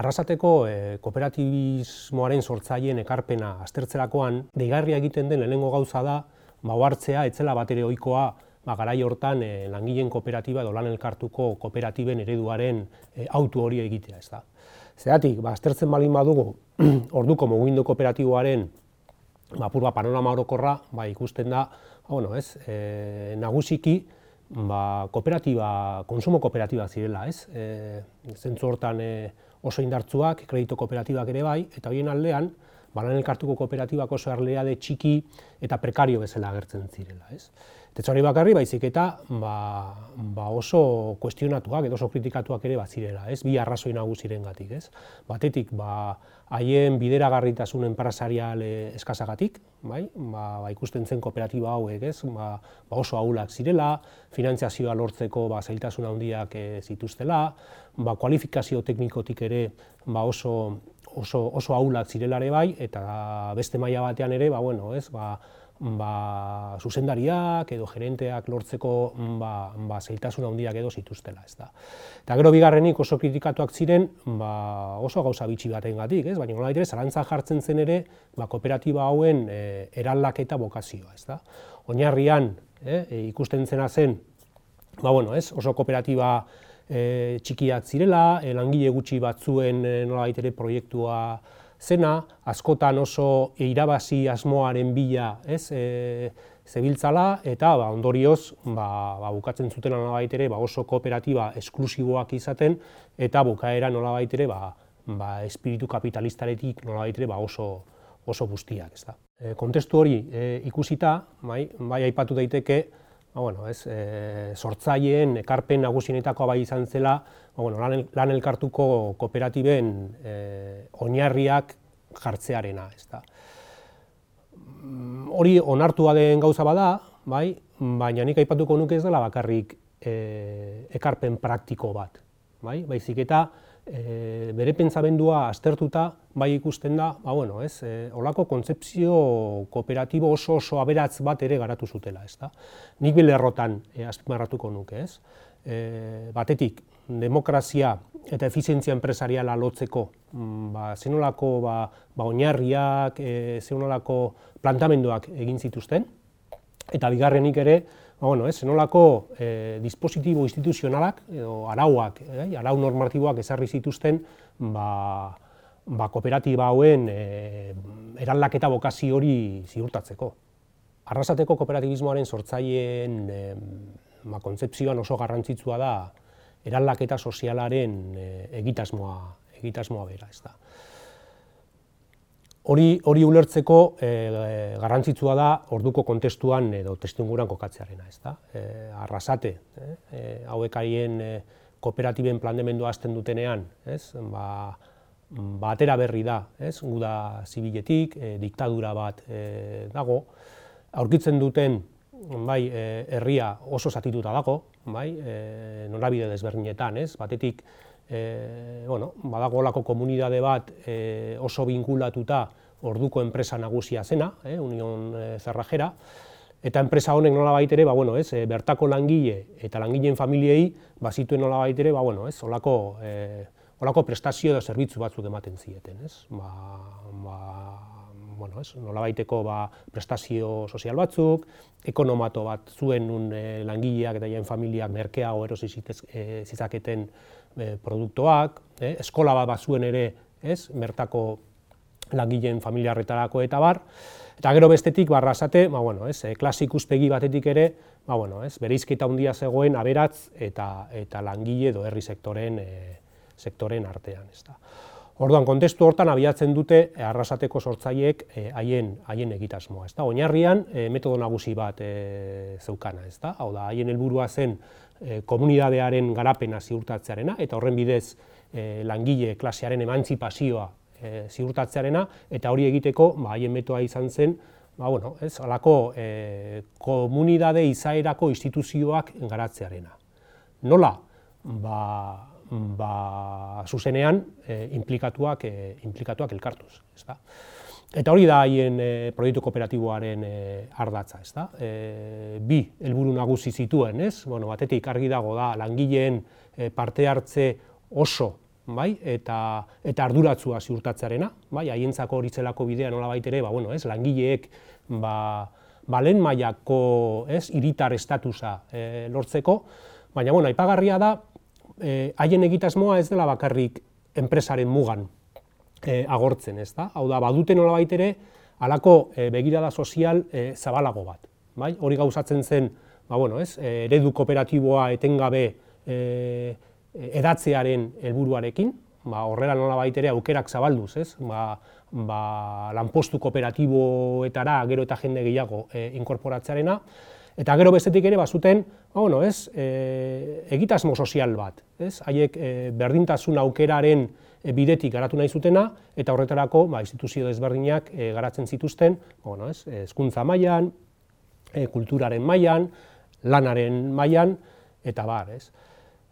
Arrasateko e, kooperatibismoaren sortzaileen ekarpena aztertzerakoan, deigarria egiten den lehenengo gauza da, ba, hartzea, etzela bat ere oikoa, ba, garai hortan e, langileen kooperatiba edo lan elkartuko kooperatiben ereduaren e, autu hori egitea, ez da. Zeratik, ba, aztertzen balin badugu, orduko mugindu kooperatiboaren ba, purba panorama orokorra, ba, ikusten da, ba, bueno, ez, e, nagusiki, ba, kooperatiba, konsumo kooperatiba zirela, ez? E, zentzu hortan e, oso indartzuak, kredito kooperatibak ere bai, eta horien aldean, balan elkartuko kooperatibak oso arlea de txiki eta prekario bezala agertzen zirela, ez? Tetzori bakarri baizik eta ba, ba oso kuestionatuak edo oso kritikatuak ere bazirela, ez? Bi arrazoi nagusirengatik, ez? Batetik, ba haien bideragarritasun enpresarial eh, eskasagatik, bai? Ba, ba ikusten zen kooperatiba hauek, ez? Ba, ba oso ahulak zirela, finantziazioa lortzeko ba zailtasun handiak e, zituztela, ba kualifikazio teknikotik ere ba oso oso oso ahulak zirelare bai eta beste maila batean ere, ba bueno, ez? Ba, ba, zuzendariak edo gerenteak lortzeko ba, ba, zeiltasun handiak edo zituztela. Ez da. Eta gero bigarrenik oso kritikatuak ziren ba, oso gauza bitxi baten gatik, ez? baina nola zalantzan jartzen zen ere ba, kooperatiba hauen e, eraldaketa bokazioa. Ez da. Oinarrian e, e, ikusten zena zen ba, bueno, ez? oso kooperatiba e, txikiak zirela, e, langile gutxi batzuen e, nola ere proiektua zena, askotan oso irabazi asmoaren bila, ez, e, zebiltzala, eta ba, ondorioz, ba, ba, bukatzen zuten nolabait ere, ba, oso kooperatiba esklusiboak izaten, eta bukaera nolabait ere, ba, ba, espiritu kapitalistaretik nolabait ere, ba, oso, oso guztiak, ez da. E, kontestu hori e, ikusita, bai, bai aipatu daiteke, ba, bueno, ez, e, sortzaileen ekarpen nagusienetakoa bai izan zela, ba, bueno, lan, lan elkartuko kooperatiben e, oinarriak jartzearena, ez da. Mm, hori onartua den gauza bada, bai, baina nik aipatuko nuke ez dela bakarrik e, ekarpen praktiko bat, bai, baizik eta e, bere pentsabendua aztertuta bai ikusten da, ba bueno, ez, e, olako kontzepzio kooperatibo oso oso aberatz bat ere garatu zutela, ezta. Nik bile errotan e, azpimarratuko nuke, ez. E, batetik, demokrazia eta efizientzia enpresariala lotzeko, mm, ba, zenolako ba, ba oinarriak, e, zenolako plantamenduak egin zituzten, eta bigarrenik ere, ba, bueno, ez, zenolako e, dispositibo instituzionalak, edo arauak, e, arau normatiboak ezarri zituzten, ba, ba kooperatiba hauen e, eraldaketa bokazio hori ziurtatzeko. Arrasateko kooperatibismoaren sortzaileen e, ba, kontzeptzioan oso garrantzitsua da eraldaketa sozialaren e, egitasmoa, egitasmoa bera, ez da. Hori, hori ulertzeko e, garrantzitsua da orduko kontestuan edo testunguran kokatzearena, ez da. E, arrasate, e, hauek haien e, kooperatiben plandemendua azten dutenean, ez, ba, batera berri da, ez, guda zibiletik, e, diktadura bat e, dago, aurkitzen duten, bai, herria oso zatituta dago, bai, e, norabide desberdinetan, ez, batetik, e, bueno, badago olako komunidade bat e, oso binkulatuta orduko enpresa nagusia zena, eh, Union e, Zerrajera, eta enpresa honek nola baitere, ba, bueno, ez, bertako langile eta langileen familiei bazituen nola baitere, ba, bueno, ez, olako, e, olako prestazio edo zerbitzu batzuk ematen zieten, ez, ba, ba, bueno, ez, nola baiteko ba, prestazio sozial batzuk, ekonomato bat zuen nun e, langileak eta jaen familiak merkeago erosi zizaketen e, produktuak, e, eskola bat bazuen ere, ez, mertako langileen familiarretarako eta bar, eta gero bestetik barra esate, ba, bueno, ez, e, klasik uspegi batetik ere, ba, bueno, ez, bereizketa handia zegoen aberatz eta, eta langile edo herri sektoren, e, sektoren artean. Ez da. Orduan, kontestu hortan abiatzen dute e, arrasateko sortzaileek haien haien egitasmoa, ezta? Oinarrian e, metodo nagusi bat e, zeukana, ezta? Hau da, haien helburua zen e, komunidadearen garapena ziurtatzearena eta horren bidez e, langile klasearen emantzipazioa e, ziurtatzearena eta hori egiteko ba haien metoa izan zen ba bueno, ez, alako e, komunidade izaerako instituzioak garatzearena. Nola? Ba, ba zuzenean e, implikatuak e, implikatuak elkartuz, ezta? Eta hori da haien e, proiektu kooperatiboaren e, ardatza, ez da? E, bi helburu nagusi zituen, ez? Bueno, batetik argi dago da langileen e, parte hartze oso bai, eta, eta arduratzua ziurtatzearena, bai, haientzako hori zelako bidea nola ere, ba, bueno, ez, langileek, ba, balen mailako, ez, iritar estatusa e, lortzeko, baina, bueno, aipagarria da, e, haien egitasmoa ez dela bakarrik enpresaren mugan e, agortzen, ez da? Hau da, badute nola ere, alako e, begirada sozial e, zabalago bat, bai, hori gauzatzen zen, ba, bueno, ez, eredu kooperatiboa etengabe e, edatzearen helburuarekin, ba, horrela nola baitere aukerak zabalduz, ez? Ba, ba, lanpostu kooperatiboetara gero eta jende gehiago e, inkorporatzearena, eta gero bestetik ere bazuten, ba, bueno, ez, e, egitasmo sozial bat, ez? Haiek e, berdintasun aukeraren e, bidetik garatu nahi zutena, eta horretarako ba, instituzio desberdinak e, garatzen zituzten, ba, bueno, ez, hezkuntza mailan, e, kulturaren mailan, lanaren mailan, eta bar, ez?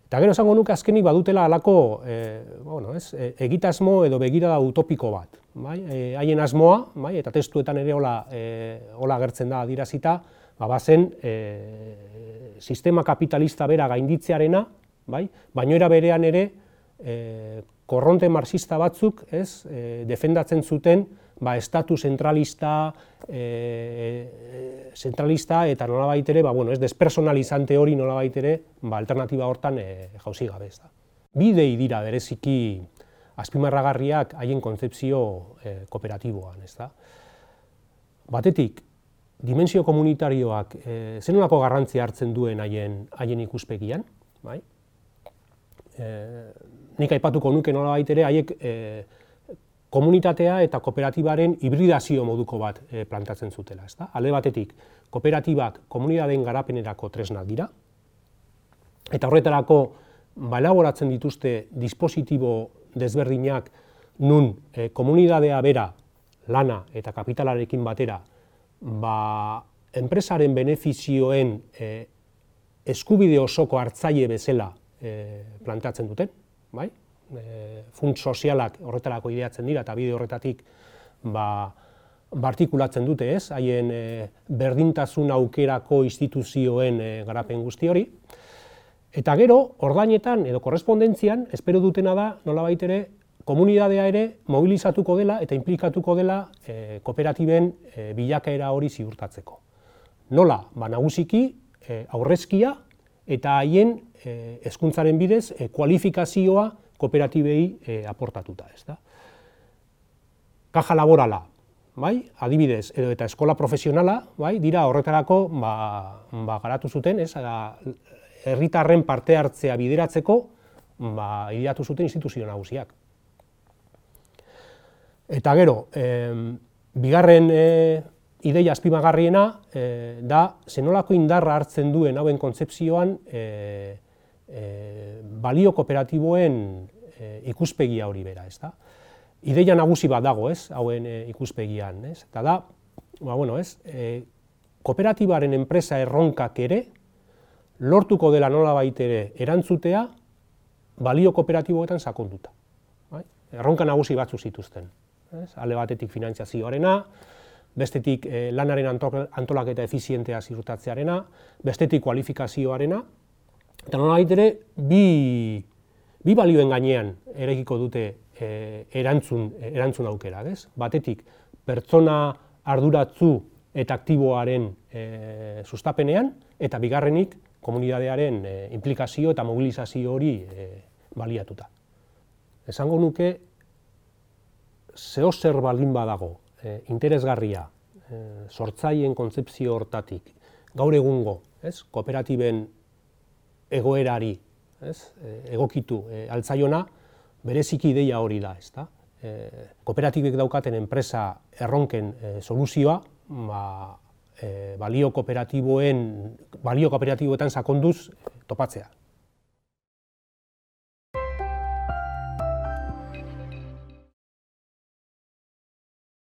Eta gero esango nuke azkenik badutela alako e, bueno, ez, e, egitasmo edo begirada utopiko bat. Bai? E, haien asmoa, bai? eta testuetan ere hola, e, hola gertzen da adirazita, ba, bazen e, sistema kapitalista bera gainditzearena, bai? baino era berean ere e, korronte marxista batzuk ez, e, defendatzen zuten ba, estatu zentralista, e, zentralista eta nola baitere, ba, bueno, ez despersonalizante hori nola baitere, ba, alternatiba hortan e, jauzi gabe ez da. Bidei dira bereziki azpimarragarriak haien kontzepzio e, kooperatiboan, ez da. Batetik, dimensio komunitarioak e, zenolako garrantzia hartzen duen haien, haien ikuspegian, bai? E, nik aipatuko nuke nola baitere, haiek e, komunitatea eta kooperatibaren hibridazio moduko bat e, plantatzen zutela. Ezta? Alde batetik, kooperatibak komunitateen garapenerako tresnak dira, eta horretarako balaboratzen dituzte dispositibo desberdinak nun e, komunitatea bera lana eta kapitalarekin batera ba, enpresaren benefizioen e, eskubide osoko hartzaile bezala e, plantatzen duten, bai? e, funts sozialak horretarako ideatzen dira eta bide horretatik ba, bartikulatzen dute ez, haien e, berdintasun aukerako instituzioen e, garapen guzti hori. Eta gero, ordainetan edo korrespondentzian, espero dutena da, nola baitere, komunidadea ere mobilizatuko dela eta implikatuko dela e, kooperatiben e, bilakaera hori ziurtatzeko. Nola, ba, nagusiki, e, aurrezkia eta haien hezkuntzaren bidez e, kualifikazioa kooperatibei e, aportatuta, ez da. Kaja laborala, bai, adibidez, edo eta eskola profesionala, bai, dira horretarako ba, ba, garatu zuten, ez, herritarren parte hartzea bideratzeko, ba, ideatu zuten instituzio nagusiak. Eta gero, e, bigarren e, ideia azpimagarriena e, da zenolako indarra hartzen duen hauen kontzepzioan e, e, balio kooperatiboen e, ikuspegia hori bera, ez da? Ideia nagusi bat dago, ez, hauen e, ikuspegian, ez? Eta da, ba, bueno, ez, e, kooperatibaren enpresa erronkak ere, lortuko dela nola baitere erantzutea, balio kooperatiboetan sakonduta. Bai? Erronka nagusi batzu zituzten. Ez? Ale batetik finantziazioarena, bestetik e, lanaren antolaketa efizientea zirutatzearena, bestetik kualifikazioarena, Eta nola ere, bi, bi balioen gainean erekiko dute e, erantzun, erantzun aukera, ez? Batetik, pertsona arduratzu eta aktiboaren e, sustapenean, eta bigarrenik, komunidadearen e, implikazio eta mobilizazio hori e, baliatuta. Esango nuke, zeo zer baldin badago, e, interesgarria, e, sortzaien kontzeptzio hortatik, gaur egungo, ez? kooperatiben egoerari, ez? E, egokitu e, altzaiona, bereziki ideia hori da, ezta? E, kooperatibek daukaten enpresa erronken e, soluzioa, ba, e, balio kooperatiboen balio kooperatiboetan sakonduz topatzea.